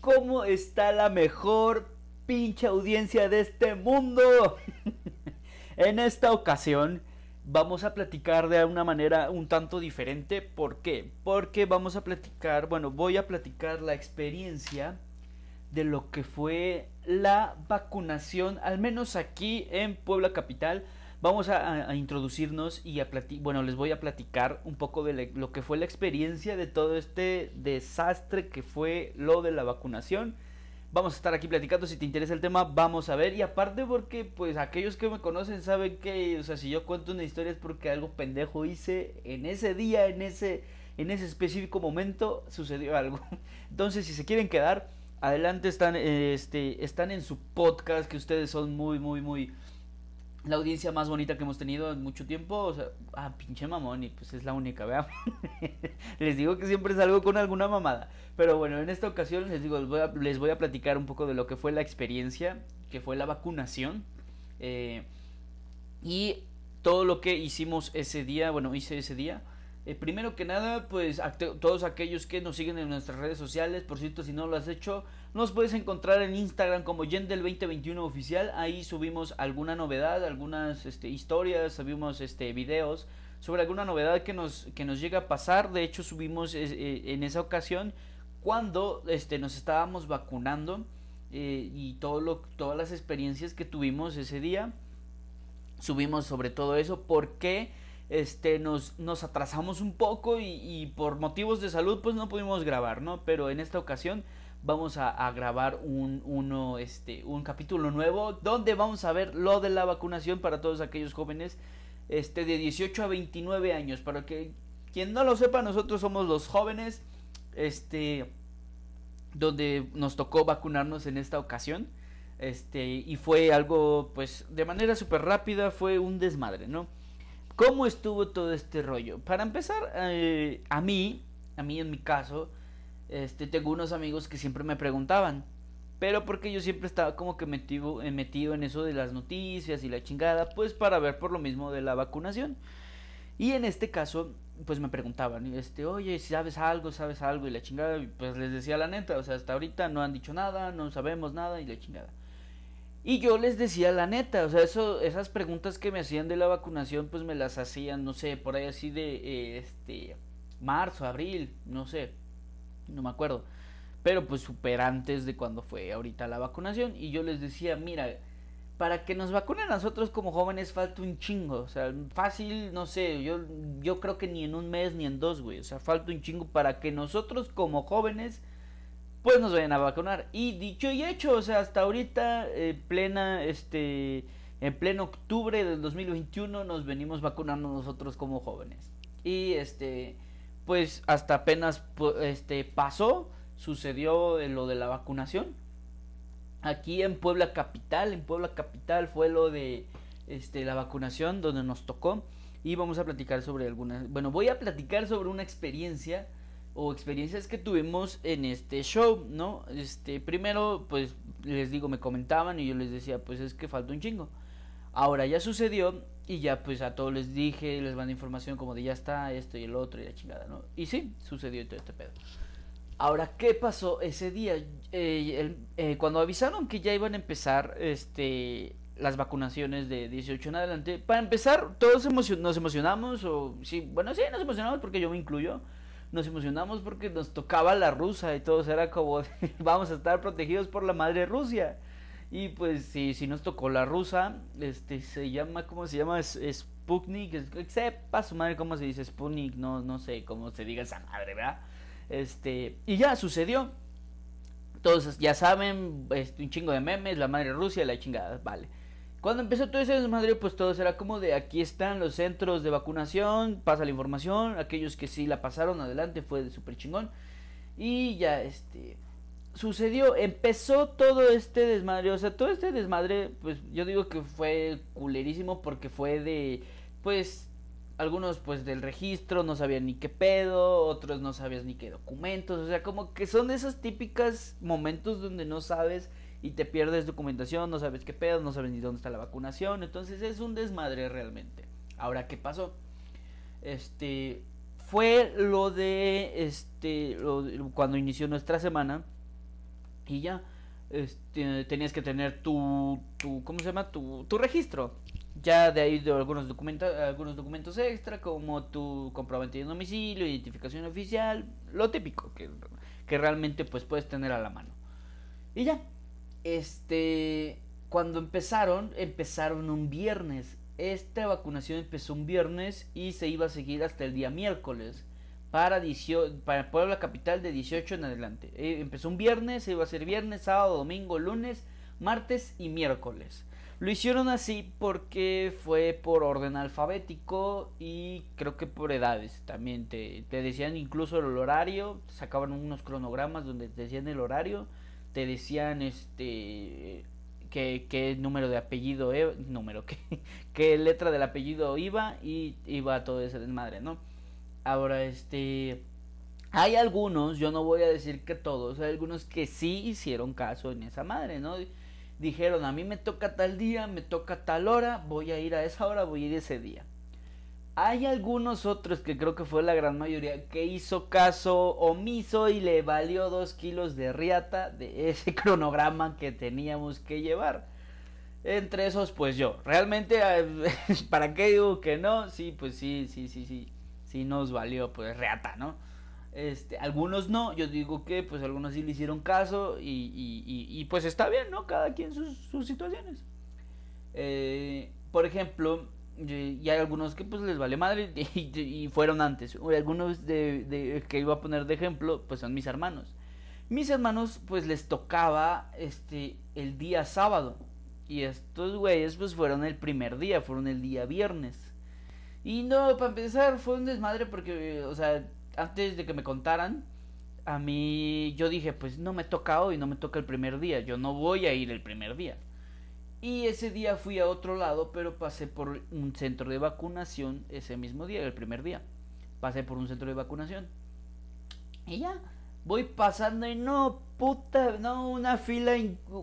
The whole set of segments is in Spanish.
¿Cómo está la mejor pinche audiencia de este mundo? en esta ocasión vamos a platicar de una manera un tanto diferente. ¿Por qué? Porque vamos a platicar, bueno, voy a platicar la experiencia de lo que fue la vacunación, al menos aquí en Puebla Capital. Vamos a, introducirnos y a bueno, les voy a platicar un poco de lo que fue la experiencia de todo este desastre que fue lo de la vacunación. Vamos a estar aquí platicando, si te interesa el tema, vamos a ver. Y aparte porque, pues, aquellos que me conocen saben que, o sea, si yo cuento una historia es porque algo pendejo hice en ese día, en ese, en ese específico momento, sucedió algo. Entonces, si se quieren quedar, adelante están, este, están en su podcast, que ustedes son muy, muy, muy la audiencia más bonita que hemos tenido en mucho tiempo. O sea, ah, pinche mamón, y pues es la única, vean. les digo que siempre salgo con alguna mamada. Pero bueno, en esta ocasión les digo, les voy a, les voy a platicar un poco de lo que fue la experiencia, que fue la vacunación. Eh, y todo lo que hicimos ese día, bueno, hice ese día. Eh, primero que nada, pues todos aquellos que nos siguen en nuestras redes sociales, por cierto, si no lo has hecho, nos puedes encontrar en Instagram como Yendel2021 oficial. Ahí subimos alguna novedad, algunas este, historias, subimos este, videos sobre alguna novedad que nos, que nos llega a pasar. De hecho, subimos eh, en esa ocasión cuando este, nos estábamos vacunando eh, y todo lo, todas las experiencias que tuvimos ese día. Subimos sobre todo eso porque este, nos, nos atrasamos un poco y, por motivos de salud pues no pudimos grabar, ¿no? Pero en esta ocasión vamos a, grabar un, uno, este, un capítulo nuevo donde vamos a ver lo de la vacunación para todos aquellos jóvenes este, de 18 a 29 años. Para que quien no lo sepa, nosotros somos los jóvenes este, donde nos tocó vacunarnos en esta ocasión. Este, y fue algo, pues, de manera súper rápida, fue un desmadre, ¿no? ¿Cómo estuvo todo este rollo? Para empezar, eh, a mí, a mí en mi caso, este, tengo unos amigos que siempre me preguntaban, pero porque yo siempre estaba como que metido, eh, metido en eso de las noticias y la chingada, pues para ver por lo mismo de la vacunación. Y en este caso, pues me preguntaban, este, oye, si sabes algo, sabes algo y la chingada, pues les decía la neta, o sea, hasta ahorita no han dicho nada, no sabemos nada y la chingada. Y yo les decía la neta, o sea, eso, esas preguntas que me hacían de la vacunación, pues me las hacían, no sé, por ahí así de, eh, este, marzo, abril, no sé, no me acuerdo. Pero pues super antes de cuando fue ahorita la vacunación. Y yo les decía, mira, para que nos vacunen a nosotros como jóvenes falta un chingo. O sea, fácil, no sé, yo, yo creo que ni en un mes ni en dos, güey. O sea, falta un chingo para que nosotros como jóvenes pues nos vayan a vacunar. Y dicho y hecho, o sea, hasta ahorita, eh, plena, este, en pleno octubre del 2021 nos venimos vacunando nosotros como jóvenes. Y este, pues hasta apenas este, pasó, sucedió lo de la vacunación. Aquí en Puebla Capital, en Puebla Capital fue lo de este, la vacunación donde nos tocó. Y vamos a platicar sobre algunas, bueno, voy a platicar sobre una experiencia o experiencias que tuvimos en este show, ¿no? Este, primero, pues les digo, me comentaban y yo les decía, pues es que falta un chingo. Ahora ya sucedió y ya pues a todos les dije, les mandé información como de ya está esto y el otro y la chingada, ¿no? Y sí, sucedió todo este pedo. Ahora, ¿qué pasó ese día? Eh, eh, cuando avisaron que ya iban a empezar este, las vacunaciones de 18 en adelante, para empezar, todos nos emocionamos, o sí, bueno, sí, nos emocionamos porque yo me incluyo nos emocionamos porque nos tocaba la rusa y todos era como vamos a estar protegidos por la madre Rusia. Y pues sí, sí nos tocó la rusa, este se llama, ¿cómo se llama? Es, Sputnik, sepa su madre cómo se dice Sputnik, no, no sé cómo se diga esa madre, ¿verdad? Este, y ya sucedió. Todos ya saben, este, un chingo de memes, la madre Rusia, la chingada, vale. Cuando empezó todo ese desmadre, pues todo era como de aquí están los centros de vacunación, pasa la información, aquellos que sí la pasaron adelante fue de súper chingón. Y ya, este, sucedió, empezó todo este desmadre, o sea, todo este desmadre, pues yo digo que fue culerísimo porque fue de, pues, algunos pues del registro no sabían ni qué pedo, otros no sabían ni qué documentos, o sea, como que son esos típicos momentos donde no sabes y te pierdes documentación, no sabes qué pedo, no sabes ni dónde está la vacunación, entonces es un desmadre realmente. Ahora, ¿qué pasó? Este, fue lo de, este, cuando inició nuestra semana y ya, este, tenías que tener tu, tu ¿cómo se llama? Tu, tu registro. Ya de ahí de algunos documentos, algunos documentos extra como tu comprobante de domicilio, identificación oficial, lo típico que, que realmente pues puedes tener a la mano. Y ya, este, cuando empezaron, empezaron un viernes. Esta vacunación empezó un viernes y se iba a seguir hasta el día miércoles para, para Puebla Capital de 18 en adelante. Eh, empezó un viernes, se iba a ser viernes, sábado, domingo, lunes, martes y miércoles. Lo hicieron así porque fue por orden alfabético y creo que por edades también. Te, te decían incluso el horario, sacaban unos cronogramas donde te decían el horario, te decían este qué, número de apellido, e, número, qué, qué letra del apellido iba y iba todo ese desmadre, ¿no? Ahora, este... Hay algunos, yo no voy a decir que todos, hay algunos que sí hicieron caso en esa madre, ¿no? Dijeron, a mí me toca tal día, me toca tal hora, voy a ir a esa hora, voy a ir ese día. Hay algunos otros que creo que fue la gran mayoría que hizo caso omiso y le valió dos kilos de riata de ese cronograma que teníamos que llevar. Entre esos, pues yo. Realmente, ¿para qué digo que no? Sí, pues sí, sí, sí, sí. Sí nos valió, pues riata, ¿no? Este, algunos no, yo digo que pues algunos sí le hicieron caso y, y, pues está bien, ¿no? Cada quien sus, sus situaciones. Eh, por ejemplo, y hay algunos que pues les vale madre y, fueron antes. Algunos de, que iba a poner de ejemplo pues son mis hermanos. Mis hermanos pues les tocaba este el día sábado y estos güeyes pues fueron el primer día, fueron el día viernes. Y no, para empezar fue un desmadre porque, o sea, antes de que me contaran, a mí yo dije, pues no me toca hoy, no me toca el primer día, yo no voy a ir el primer día. Y ese día fui a otro lado, pero pasé por un centro de vacunación ese mismo día, el primer día. Pasé por un centro de vacunación. Y ya, voy pasando y no, puta, no, una fila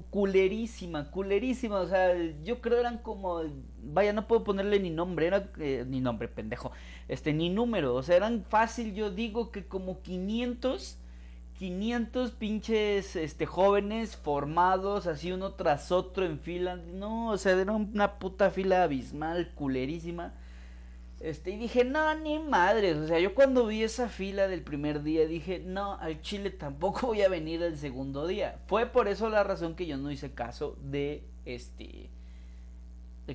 culerísima, culerísima. O sea, yo creo eran como, vaya, no puedo ponerle ni nombre, era, eh, ni nombre, pendejo, este, ni número. O sea, eran fácil, yo digo que como 500 500 pinches este, jóvenes formados así uno tras otro en fila. No, o sea, era una puta fila abismal, culerísima. Este, y dije, no, ni madres. O sea, yo cuando vi esa fila del primer día dije, no, al Chile tampoco voy a venir el segundo día. Fue por eso la razón que yo no hice caso de este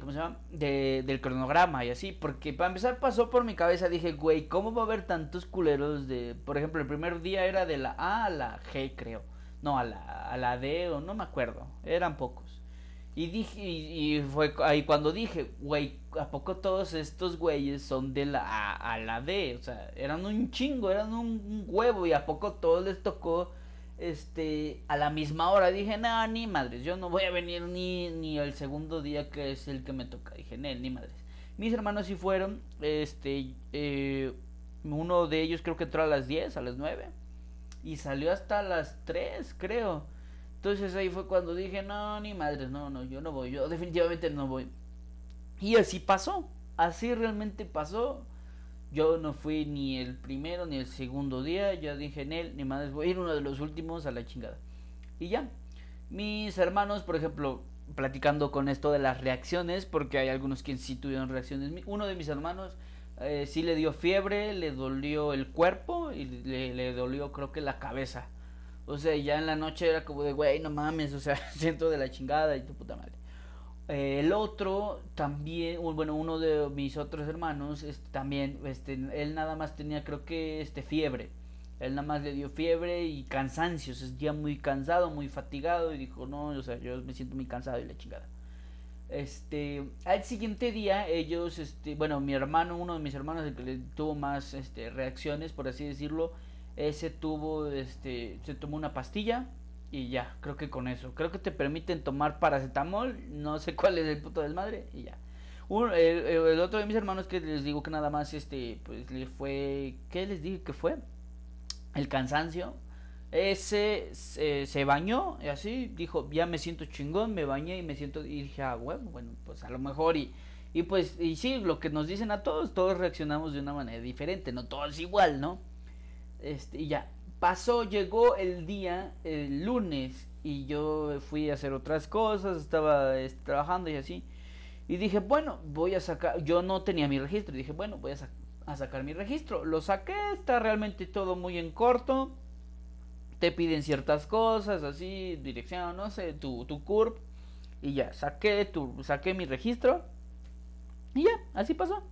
¿cómo se llama? De, del cronograma y así, porque para empezar pasó por mi cabeza, dije, güey, ¿cómo va a haber tantos culeros de, por ejemplo, el primer día era de la A a la G, creo, no, a la, a la D o no me acuerdo, eran pocos. Y dije, y, fue ahí cuando dije, güey, ¿a poco todos estos güeyes son de la A a la D? O sea, eran un chingo, eran un huevo y a poco todos les tocó este, a la misma hora. Dije, no, ni madres, yo no voy a venir ni, ni el segundo día que es el que me toca. Dije, no, ni madres. Mis hermanos sí fueron, este, eh, uno de ellos creo que entró a las 10, a las 9, y salió hasta las 3, creo. Entonces ahí fue cuando dije, no, ni madres, no, no, yo no voy, yo definitivamente no voy. Y así pasó, así realmente pasó. Yo no fui ni el primero ni el segundo día. Ya dije en él, ni más voy a ir uno de los últimos a la chingada. Y ya. Mis hermanos, por ejemplo, platicando con esto de las reacciones, porque hay algunos que sí tuvieron reacciones. Uno de mis hermanos eh, sí le dio fiebre, le dolió el cuerpo y le, le dolió creo que la cabeza. O sea, ya en la noche era como de, güey, no mames, o sea, siento de la chingada y tu puta madre. Eh, el otro también, bueno, uno de mis otros hermanos este, también, este, él nada más tenía creo que este fiebre. Él nada más le dio fiebre y cansancio, se sentía muy cansado, muy fatigado y dijo, no, o sea, yo me siento muy cansado y la chingada. Este, al siguiente día ellos, este, bueno, mi hermano, uno de mis hermanos, el que le tuvo más este, reacciones, por así decirlo, ese tuvo, este, se tomó una pastilla, y ya, creo que con eso. Creo que te permiten tomar paracetamol, no sé cuál es el puto desmadre, y ya. el, otro de mis hermanos que les digo que nada más, este, pues le fue, ¿qué les dije que fue? El cansancio. Ese se, bañó y así dijo, ya me siento chingón, me bañé y me siento, y dije, ah, bueno, bueno, pues a lo mejor y, Y pues, y sí, lo que nos dicen a todos, todos reaccionamos de una manera diferente, no todos igual, ¿no? Este, y ya, pasó, llegó el día, el lunes, y yo fui a hacer otras cosas, estaba este, trabajando y así. Y dije, bueno, voy a sacar, yo no tenía mi registro, y dije, bueno, voy a, a sacar mi registro. Lo saqué, está realmente todo muy en corto. Te piden ciertas cosas, así, dirección, no sé, tu, tu CURP. Y ya, saqué, tu, saqué mi registro. Y ya, así pasó.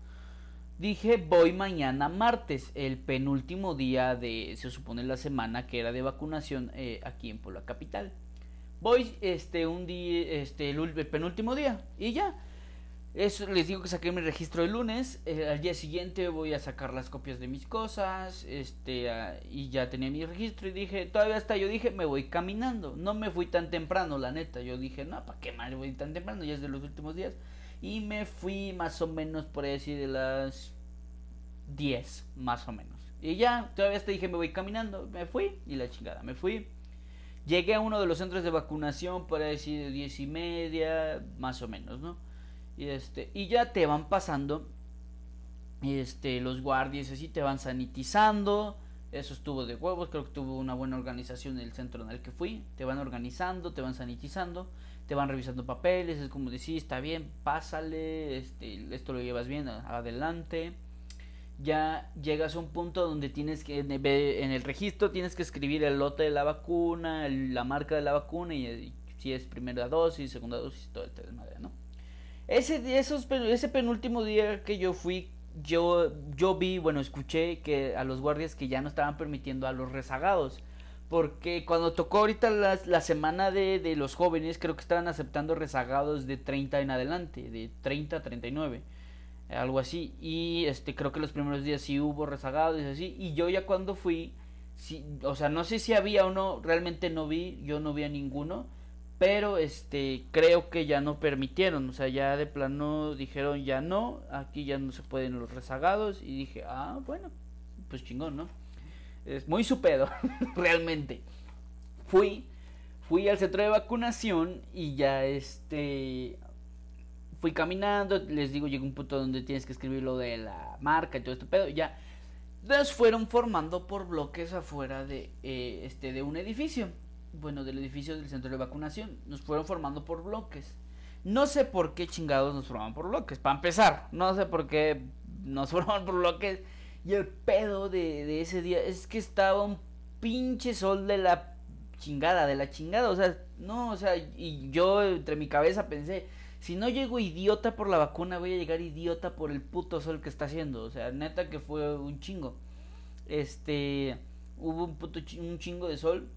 Dije, voy mañana martes, el penúltimo día de, se supone la semana que era de vacunación eh, aquí en Puebla Capital. Voy este un día, este el, penúltimo día y ya. Eso les digo que saqué mi registro el lunes, eh, al día siguiente voy a sacar las copias de mis cosas, este y ya tenía mi registro y dije, todavía hasta yo dije, me voy caminando, no me fui tan temprano, la neta, yo dije, no, ¿para qué mal voy tan temprano? Ya es de los últimos días. Y me fui más o menos por decir de las 10, más o menos. Y ya, todavía te dije, me voy caminando. Me fui y la chingada, me fui. Llegué a uno de los centros de vacunación por decir de 10 y media, más o menos, ¿no? Y, este, y ya te van pasando este, los guardias, así te van sanitizando. Eso estuvo de huevos, creo que tuvo una buena organización en el centro en el que fui. Te van organizando, te van sanitizando te van revisando papeles, es como decir, está bien, pásale, este, esto lo llevas bien, adelante. Ya llegas a un punto donde tienes que, en el registro tienes que escribir el lote de la vacuna, la marca de la vacuna y, si es primera dosis, segunda dosis, todo el madre, ¿no? Ese, esos, ese penúltimo día que yo fui, yo, yo vi, bueno, escuché que a los guardias que ya no estaban permitiendo a los rezagados porque cuando tocó ahorita la, la semana de, de, los jóvenes, creo que estaban aceptando rezagados de 30 en adelante, de 30 a 39, algo así. Y este creo que los primeros días sí hubo rezagados y así. Y yo ya cuando fui, sí, o sea, no sé si había o no, realmente no vi, yo no vi a ninguno. Pero este creo que ya no permitieron, o sea, ya de plano dijeron ya no, aquí ya no se pueden los rezagados. Y dije, ah, bueno, pues chingón, ¿no? Es muy su pedo, realmente. Fui, fui al centro de vacunación y ya este fui caminando, les digo, llegó un punto donde tienes que escribir lo de la marca y todo este pedo, ya nos fueron formando por bloques afuera de eh, este de un edificio, bueno, del edificio del centro de vacunación, nos fueron formando por bloques. No sé por qué chingados nos formaban por bloques, para empezar, no sé por qué nos formaban por bloques y el pedo de, ese día es que estaba un pinche sol de la chingada, de la chingada. O sea, no, o sea, y yo entre mi cabeza pensé, si no llego idiota por la vacuna, voy a llegar idiota por el puto sol que está haciendo. O sea, neta que fue un chingo. Este, hubo un puto un chingo de sol.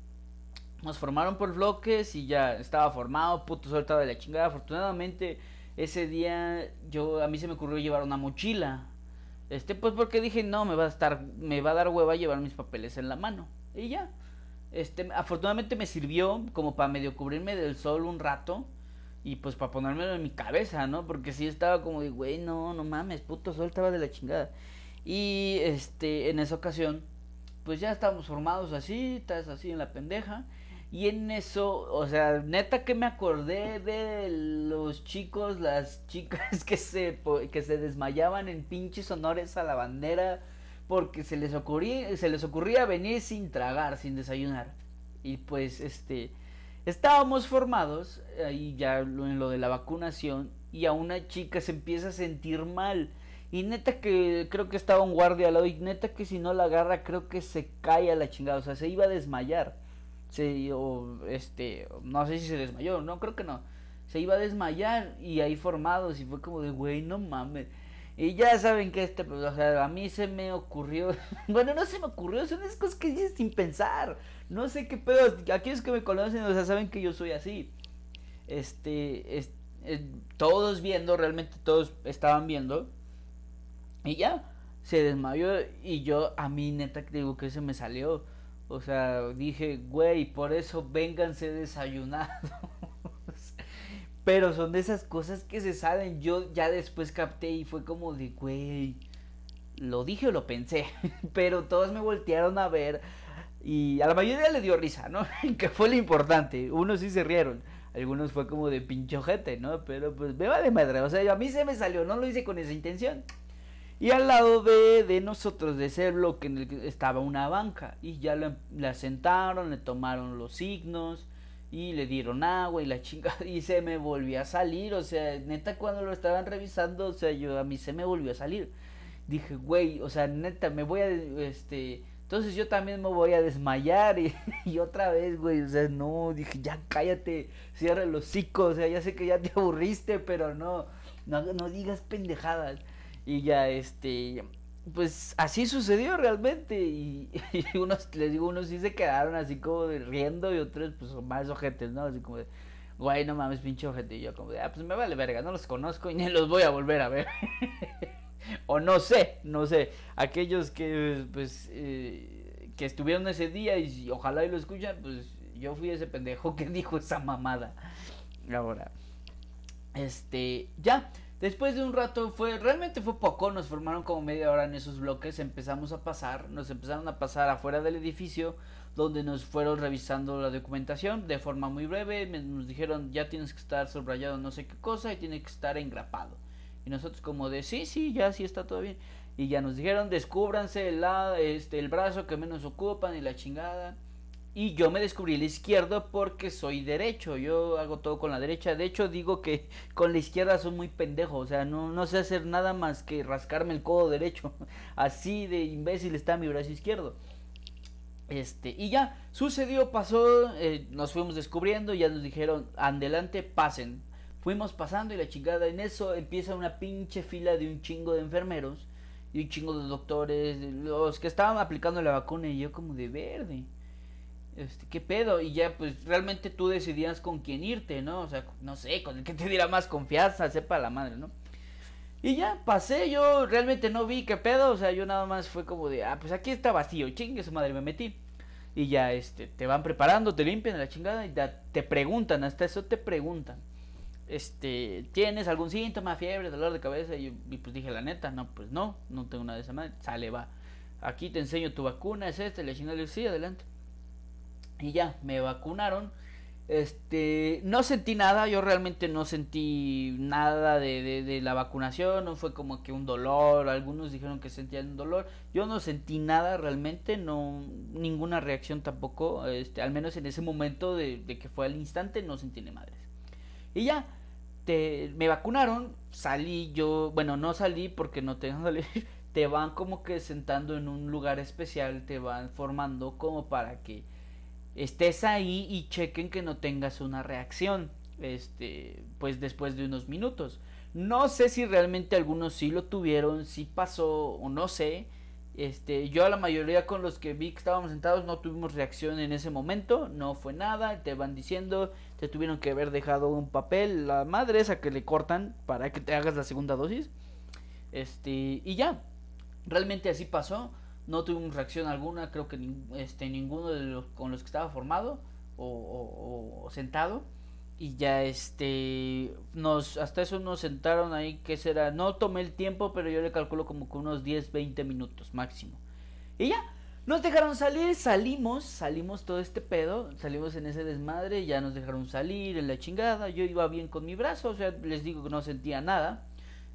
Nos formaron por bloques y ya estaba formado, puto sol estaba de la chingada. Afortunadamente, ese día yo a mí se me ocurrió llevar una mochila este, pues porque dije, no, me va a estar, me va a dar hueva llevar mis papeles en la mano. Y ya. Este, afortunadamente me sirvió como para medio cubrirme del sol un rato. Y pues para ponérmelo en mi cabeza, ¿no? Porque sí estaba como de, güey, no, no mames, puto sol estaba de la chingada. Y este, en esa ocasión, pues ya estábamos formados así, estás así en la pendeja. Y en eso, o sea, neta que me acordé de los chicos, las chicas que se, que se desmayaban en pinches honores a la bandera porque se les ocurría, se les ocurría venir sin tragar, sin desayunar. Y pues este estábamos formados ahí ya en lo de la vacunación y a una chica se empieza a sentir mal. Y neta que creo que estaba un guardia al lado y neta que si no la agarra creo que se cae a la chingada, o sea, se iba a desmayar se o este no sé si se desmayó no creo que no. Se iba a desmayar y ahí formados y fue como de güey no mames. Y ya saben que este pues, o sea a mí se me ocurrió bueno no se me ocurrió son esas cosas que dices sin pensar. No sé qué pedo aquellos que me conocen o sea saben que yo soy así. Este es, todos viendo realmente todos estaban viendo. Y ya se desmayó y yo a mí neta digo que se me salió o sea, dije, güey, por eso vénganse desayunados. Pero son de esas cosas que se salen. Yo ya después capté y fue como de, güey, lo dije o lo pensé. Pero todos me voltearon a ver y a la mayoría le dio risa, ¿no? que fue lo importante. Unos sí se rieron. algunos fue como de pinchojete, ¿no? Pero pues me vale madre, o sea, a mí se me salió, no lo hice con esa intención. Y al lado de, de nosotros, de ese bloque, en el que estaba una banca. Y ya la, la sentaron, le tomaron los signos y le dieron agua y la chingada. Y se me volvió a salir, o sea, neta, cuando lo estaban revisando, o sea, yo a mí se me volvió a salir. Dije, güey, o sea, neta, me voy a, este, entonces yo también me voy a desmayar y, y, otra vez, güey, o sea, no, dije, ya cállate, cierra los hocico, o sea, ya sé que ya te aburriste, pero no, no, no digas pendejadas. Y ya, este, pues así sucedió realmente y, y, unos, les digo, unos sí se quedaron así como riendo y otros pues más ojetes, ¿no? Así como de, güey, no mames, pinche ojete. Y yo como de, ah, pues me vale verga, no los conozco y ni los voy a volver a ver. o no sé, no sé, aquellos que pues eh, que estuvieron ese día y ojalá y lo escuchan, pues yo fui ese pendejo que dijo esa mamada. Ahora, este, ya, después de un rato fue, realmente fue poco, nos formaron como media hora en esos bloques, empezamos a pasar, nos empezaron a pasar afuera del edificio, donde nos fueron revisando la documentación de forma muy breve, nos dijeron ya tienes que estar subrayado no sé qué cosa y tiene que estar engrapado. Y nosotros como de, sí, sí, ya sí está todo bien. Y ya nos dijeron, descúbranse el, este, el brazo que menos ocupan y la chingada. Y yo me descubrí el izquierdo porque soy derecho. Yo hago todo con la derecha. De hecho, digo que con la izquierda soy muy pendejo. O sea, no, no sé hacer nada más que rascarme el codo derecho. Así de imbécil está mi brazo izquierdo. Este, y ya, sucedió, pasó, eh, nos fuimos descubriendo, ya nos dijeron, adelante, pasen. Fuimos pasando y la chingada, en eso empieza una pinche fila de un chingo de enfermeros y un chingo de doctores, los que estaban aplicando la vacuna y yo como de verde. Este, ¿qué pedo? Y ya pues realmente tú decidías con quién irte, ¿no? O sea, no sé, con el que te diera más confianza, sepa la madre, ¿no? Y ya pasé, yo realmente no vi qué pedo, o sea, yo nada más fue como de, ah, pues aquí está vacío, chingue su madre, me metí. Y ya, este, te van preparando, te limpian la chingada y ya te preguntan, hasta eso te preguntan este, ¿tienes algún síntoma, fiebre, dolor de cabeza? Y, y, pues dije, la neta, no, pues no, no tengo nada de esa madre. Sale, va. Aquí te enseño tu vacuna, es este, le dije, sí, adelante. Y ya, me vacunaron. Este, no sentí nada, yo realmente no sentí nada de, de, la vacunación, no fue como que un dolor, algunos dijeron que sentían un dolor, yo no sentí nada realmente, no, ninguna reacción tampoco, este, al menos en ese momento de, de que fue al instante no sentí ni madres. Y ya, te, me vacunaron, salí yo, bueno, no salí porque no tengo salir, te van como que sentando en un lugar especial, te van formando como para que estés ahí y chequen que no tengas una reacción, este, pues después de unos minutos. No sé si realmente algunos sí lo tuvieron, sí pasó o no sé, este, yo a la mayoría con los que vi que estábamos sentados no tuvimos reacción en ese momento, no fue nada, te van diciendo, te tuvieron que haber dejado un papel, la madre esa que le cortan para que te hagas la segunda dosis. Este, y ya, realmente así pasó, no tuvimos reacción alguna, creo que este, ninguno de los con los que estaba formado o, o, o sentado. Y ya este nos hasta eso nos sentaron ahí que será no tomé el tiempo pero yo le calculo como que unos 10 20 minutos máximo. Y ya nos dejaron salir salimos salimos todo este pedo salimos en ese desmadre ya nos dejaron salir en la chingada yo iba bien con mi brazo o sea les digo que no sentía nada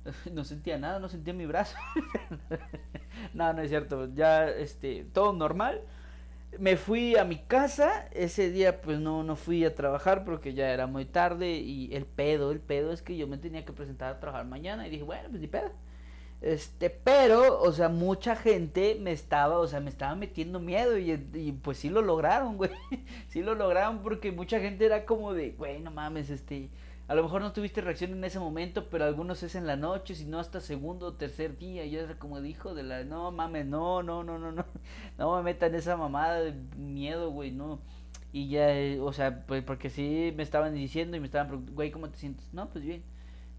no sentía nada no sentía mi brazo no no es cierto ya este todo normal me fui a mi casa, ese día pues no, no fui a trabajar porque ya era muy tarde y el pedo, el pedo es que yo me tenía que presentar a trabajar mañana y dije, bueno, pues ni pedo. Este, pero, o sea, mucha gente me estaba, o sea, me estaba metiendo miedo y, y pues sí lo lograron, güey. sí lo lograron porque mucha gente era como de, güey, no mames, este, a lo mejor no tuviste reacción en ese momento, pero algunos es en la noche, si no hasta segundo o tercer día. Y era como dijo de la, no mames, no, no, no, no, no, no me metan esa mamada de miedo, güey, no. Y ya, eh, o sea, pues porque sí me estaban diciendo y me estaban preguntando, güey, ¿cómo te sientes? No, pues bien.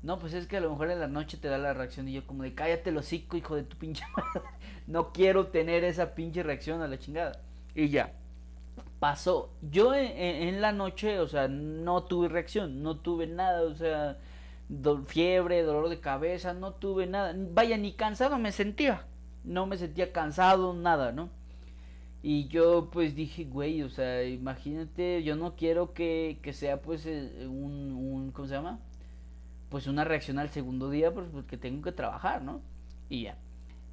No, pues es que a lo mejor en la noche te da la reacción y yo como de cállate los hocico, hijo de tu pinche madre. No quiero tener esa pinche reacción a la chingada. Y ya pasó. Yo en, la noche, o sea, no tuve reacción, no tuve nada, o sea, fiebre, dolor de cabeza, no tuve nada. Vaya, ni cansado me sentía. No me sentía cansado, nada, ¿no? Y yo pues dije, güey, o sea, imagínate, yo no quiero que, que sea pues eh, un, un, ¿cómo se llama? Pues una reacción al segundo día, pues porque tengo que trabajar, ¿no? Y ya.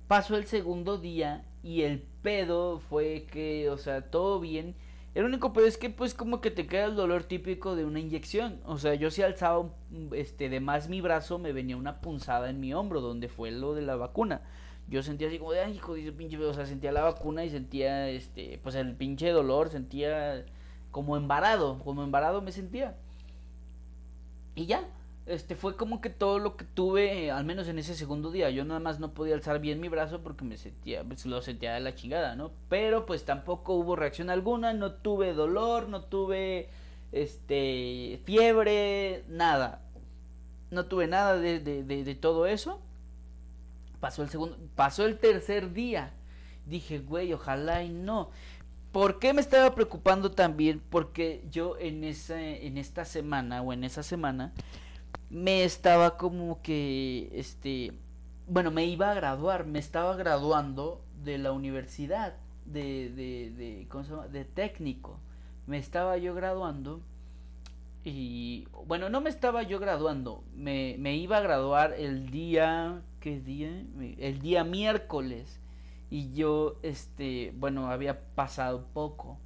Pasó el segundo día y el pedo fue que, o sea, todo bien. El único pedo es que pues como que te queda el dolor típico de una inyección. O sea, yo si alzaba este de más mi brazo me venía una punzada en mi hombro donde fue lo de la vacuna yo sentía así como de, ay, hijo de pinche, o sea, sentía la vacuna y sentía, este, pues el pinche dolor, sentía como embarado, como embarado me sentía. Y ya, este, fue como que todo lo que tuve, al menos en ese segundo día, yo nada más no podía alzar bien mi brazo porque me sentía, pues lo sentía de la chingada, ¿no? Pero pues tampoco hubo reacción alguna, no tuve dolor, no tuve, este, fiebre, nada. No tuve nada de, de, de todo eso. Pasó el segundo, pasó el tercer día. Dije, güey, ojalá y no. ¿Por qué me estaba preocupando también? Porque yo en esa, en esta semana o en esa semana me estaba como que, este, bueno, me iba a graduar, me estaba graduando de la universidad, de, de, de, ¿cómo se llama? De técnico. Me estaba yo graduando y, bueno, no me estaba yo graduando, me, me iba a graduar el día ¿qué día? El día miércoles. Y yo, este, bueno, había pasado poco.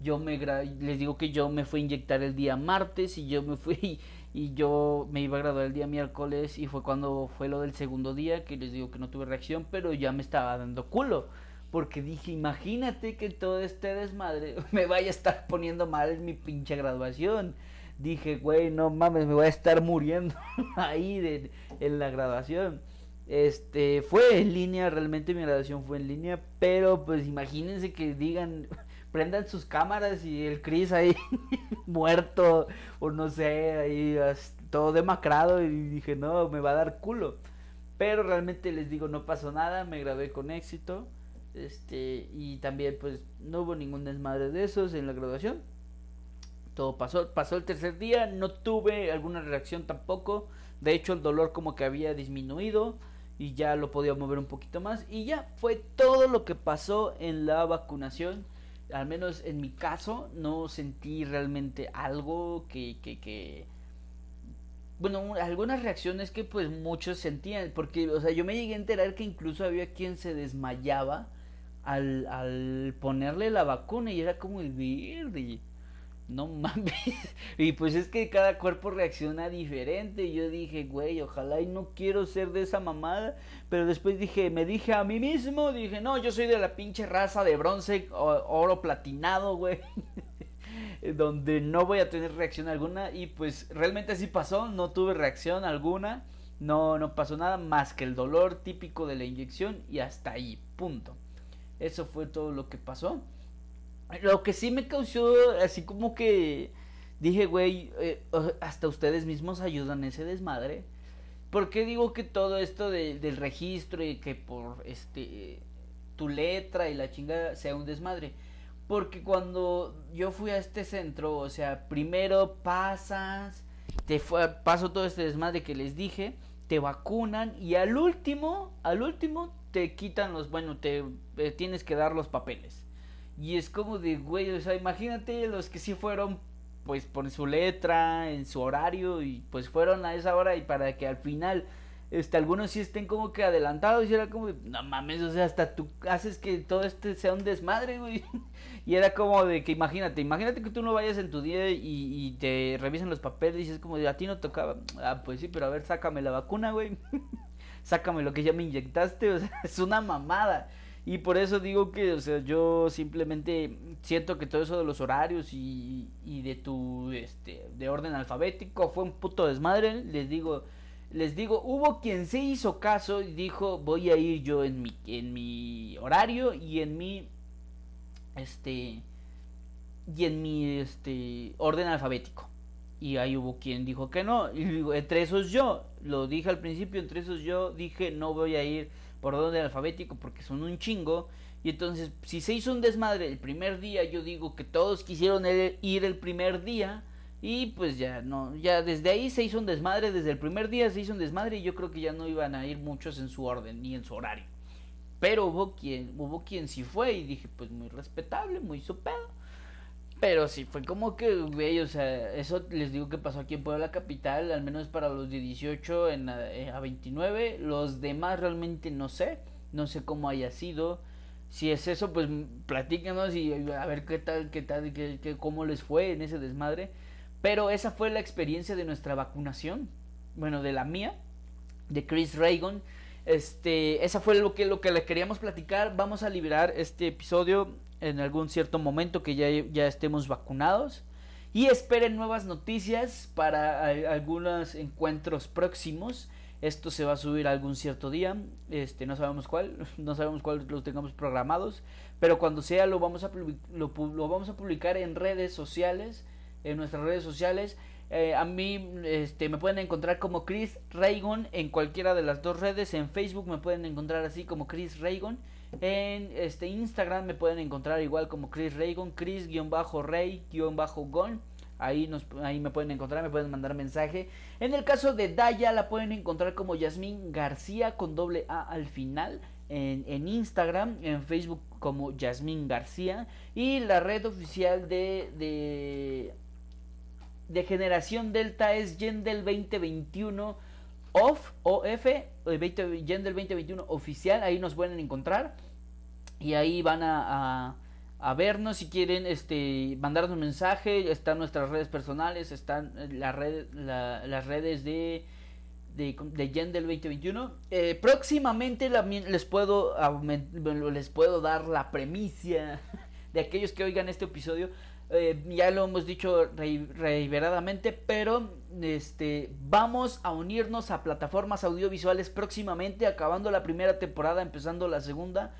Yo me, les digo que yo me fui a inyectar el día martes y yo me fui y yo me iba a graduar el día miércoles y fue cuando fue lo del segundo día que les digo que no tuve reacción, pero ya me estaba dando culo. Porque dije, imagínate que todo este desmadre me vaya a estar poniendo mal en mi pinche graduación. Dije, güey, no mames, me voy a estar muriendo ahí de, en la graduación. Este, fue en línea, realmente mi graduación fue en línea, pero pues imagínense que digan, prendan sus cámaras y el Chris ahí muerto, o no sé, ahí todo demacrado y dije, no, me va a dar culo. Pero realmente les digo, no pasó nada, me gradué con éxito. Este, y también pues no hubo ningún desmadre de esos en la graduación. Todo pasó, pasó el tercer día, no tuve alguna reacción tampoco. De hecho, el dolor como que había disminuido y ya lo podía mover un poquito más y ya fue todo lo que pasó en la vacunación al menos en mi caso no sentí realmente algo que, que, que bueno, algunas reacciones que pues muchos sentían, porque, o sea, yo me llegué a enterar que incluso había quien se desmayaba al, ponerle la vacuna y era como el verde no mames. Y pues es que cada cuerpo reacciona diferente. Yo dije, güey, ojalá y no quiero ser de esa mamada. Pero después dije, me dije a mí mismo, dije, no, yo soy de la pinche raza de bronce, oro platinado, güey. Donde no voy a tener reacción alguna. Y pues realmente así pasó, no tuve reacción alguna. No, no pasó nada más que el dolor típico de la inyección y hasta ahí, punto. Eso fue todo lo que pasó. Lo que sí me causó, así como que dije, güey, eh, hasta ustedes mismos ayudan ese desmadre. ¿Por qué digo que todo esto del registro y que por este tu letra y la chingada sea un desmadre? Porque cuando yo fui a este centro, o sea, primero pasas, te fue, paso todo este desmadre que les dije, te vacunan y al último, al último te quitan los, bueno, te eh, tienes que dar los papeles. Y es como de, güey, o sea, imagínate los que sí fueron, pues, por su letra, en su horario, y pues fueron a esa hora y para que al final, este, algunos sí estén como que adelantados y era como no mames, o sea, hasta tú haces que todo este sea un desmadre, güey. Y era como de que imagínate, imagínate que tú no vayas en tu día y, te revisen los papeles y es como de, a ti no tocaba. Ah, pues sí, pero a ver, sácame la vacuna, güey. sácame lo que ya me inyectaste, o sea, es una mamada. Y por eso digo que, o sea, yo simplemente siento que todo eso de los horarios y, y de tu, este, de orden alfabético fue un puto desmadre. Les digo, les digo, hubo quien se hizo caso y dijo, voy a ir yo en mi, en mi horario y en mi, este, y en mi, este, orden alfabético. Y ahí hubo quien dijo que no. Y digo, entre esos yo, lo dije al principio, entre esos yo dije, no voy a ir por orden alfabético porque son un chingo. Y entonces, si se hizo un desmadre el primer día, yo digo que todos quisieron ir el primer día. Y pues ya no, ya desde ahí se hizo un desmadre, desde el primer día se hizo un desmadre y yo creo que ya no iban a ir muchos en su orden ni en su horario. pero hubo quien, hubo quien sí fue y dije, pues muy respetable, muy su. Pero sí, fue como que, güey, o sea, eso les digo que pasó aquí en Puebla Capital, al menos para los de 18 en, eh, a 29. Los demás realmente no sé, no sé cómo haya sido. Si es eso, pues platícanos y a ver qué tal, qué tal, qué, qué, cómo les fue en ese desmadre. Pero esa fue la experiencia de nuestra vacunación. Bueno, de la mía, de Chris Reagan. Este, esa fue lo que, lo que le queríamos platicar. Vamos a liberar este episodio en algún cierto momento que ya, ya estemos vacunados. Y esperen nuevas noticias para algunos encuentros próximos. Esto se va a subir algún cierto día. Este, no sabemos cuál. No sabemos cuál lo tengamos programados. Pero cuando sea lo vamos a, lo vamos a publicar en redes sociales. En nuestras redes sociales. Eh, a mí este, me pueden encontrar como Chris Raygon en cualquiera de las dos redes. En Facebook me pueden encontrar así como Chris Raygon. En este Instagram me pueden encontrar igual como Chris Raygon, Chris-Ray-Gon. Ahí, nos, ahí me pueden encontrar, me pueden mandar mensaje. En el caso de Daya la pueden encontrar como Yasmín García con doble A al final. En, en, Instagram, en Facebook como Yasmín García. Y la red oficial de, de, de Generación Delta es Yendel 2021 off, OF, Gender 2021 oficial, ahí nos pueden encontrar y ahí van a, a, vernos si quieren este mandarnos un mensaje, están nuestras redes personales, están la red, las redes de de, de Gender 2021. Eh, próximamente les puedo les puedo dar la premicia de aquellos que oigan este episodio eh, ya lo hemos dicho reiteradamente, pero este vamos a unirnos a plataformas audiovisuales próximamente, acabando la primera temporada, empezando la segunda.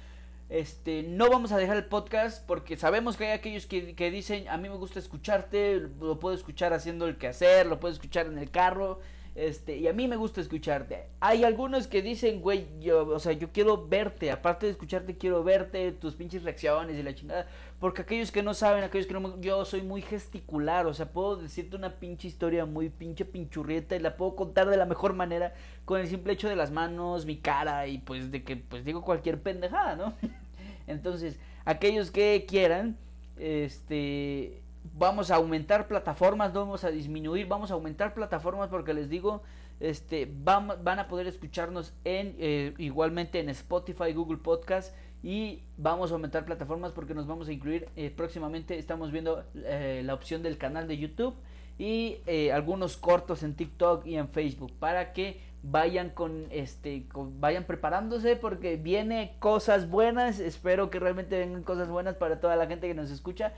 Este, no vamos a dejar el podcast porque sabemos que hay aquellos que, que dicen, a mí me gusta escucharte, lo puedo escuchar haciendo el quehacer, lo puedo escuchar en el carro, este, y a mí me gusta escucharte. Hay algunos que dicen, güey, yo, o sea, yo quiero verte, aparte de escucharte, quiero verte, tus pinches reacciones y la chingada. Porque aquellos que no saben, aquellos que no, yo soy muy gesticular, o sea, puedo decirte una pinche historia muy pinche pinchurrieta y la puedo contar de la mejor manera con el simple hecho de las manos, mi cara y pues de que pues digo cualquier pendejada, ¿no? Entonces, aquellos que quieran, este, vamos a aumentar plataformas, no vamos a disminuir, vamos a aumentar plataformas porque les digo, este, van, van a poder escucharnos en eh, igualmente en Spotify, Google Podcast y vamos a aumentar plataformas porque nos vamos a incluir eh, próximamente, estamos viendo eh, la opción del canal de YouTube y algunos cortos en TikTok y en Facebook para que vayan con este vayan preparándose porque viene cosas buenas. Espero que realmente vengan cosas buenas para toda la gente que nos escucha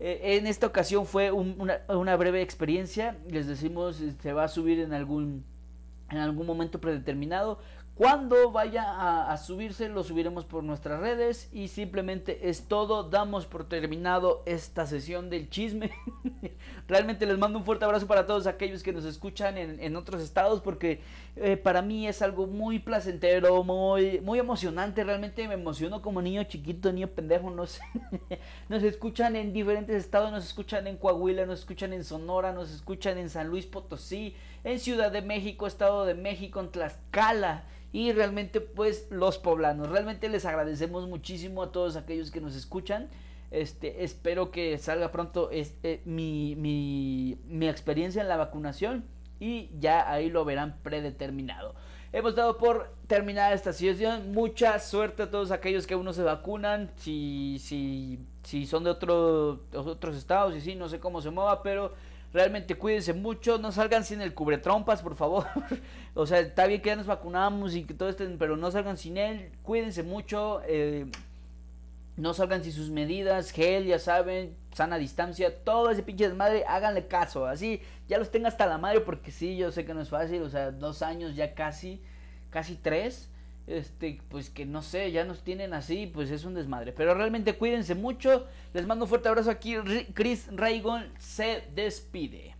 eh, en esta ocasión fue una, una, breve experiencia. Les decimos, se va a subir en algún, en algún momento predeterminado. Cuando vaya a, subirse, lo subiremos por nuestras redes. Y simplemente es todo. Damos por terminado esta sesión del chisme. Realmente les mando un fuerte abrazo para todos aquellos que nos escuchan en, otros estados. Porque eh, para mí es algo muy placentero, muy, muy emocionante. Realmente me emociono como niño chiquito, niño pendejo. No sé. nos escuchan en diferentes estados. Nos escuchan en Coahuila, nos escuchan en Sonora, nos escuchan en San Luis Potosí, en Ciudad de México, Estado de México, en Tlaxcala y realmente pues los poblanos. Realmente les agradecemos muchísimo a todos aquellos que nos escuchan. Este, espero que salga pronto este, mi, mi, mi experiencia en la vacunación y ya ahí lo verán predeterminado. Hemos dado por terminada esta sesión. Mucha suerte a todos aquellos que aún no se vacunan. Si, si, si son de otro, otros estados y si no sé cómo se mueva, pero Realmente cuídense mucho, no salgan sin el cubretrompas, por favor. o sea, está bien que ya nos vacunamos y que todo esto, pero no salgan sin él. Cuídense mucho. Eh, no salgan sin sus medidas, gel, ya saben, sana distancia, todo ese pinche desmadre, háganle caso, así, ya los tenga hasta la madre, porque sí, yo sé que no es fácil, o sea, dos años ya casi, casi tres, este, pues que no sé, ya nos tienen así, pues es un desmadre. Pero realmente cuídense mucho. Les mando un fuerte abrazo aquí. Chris Raygon se despide.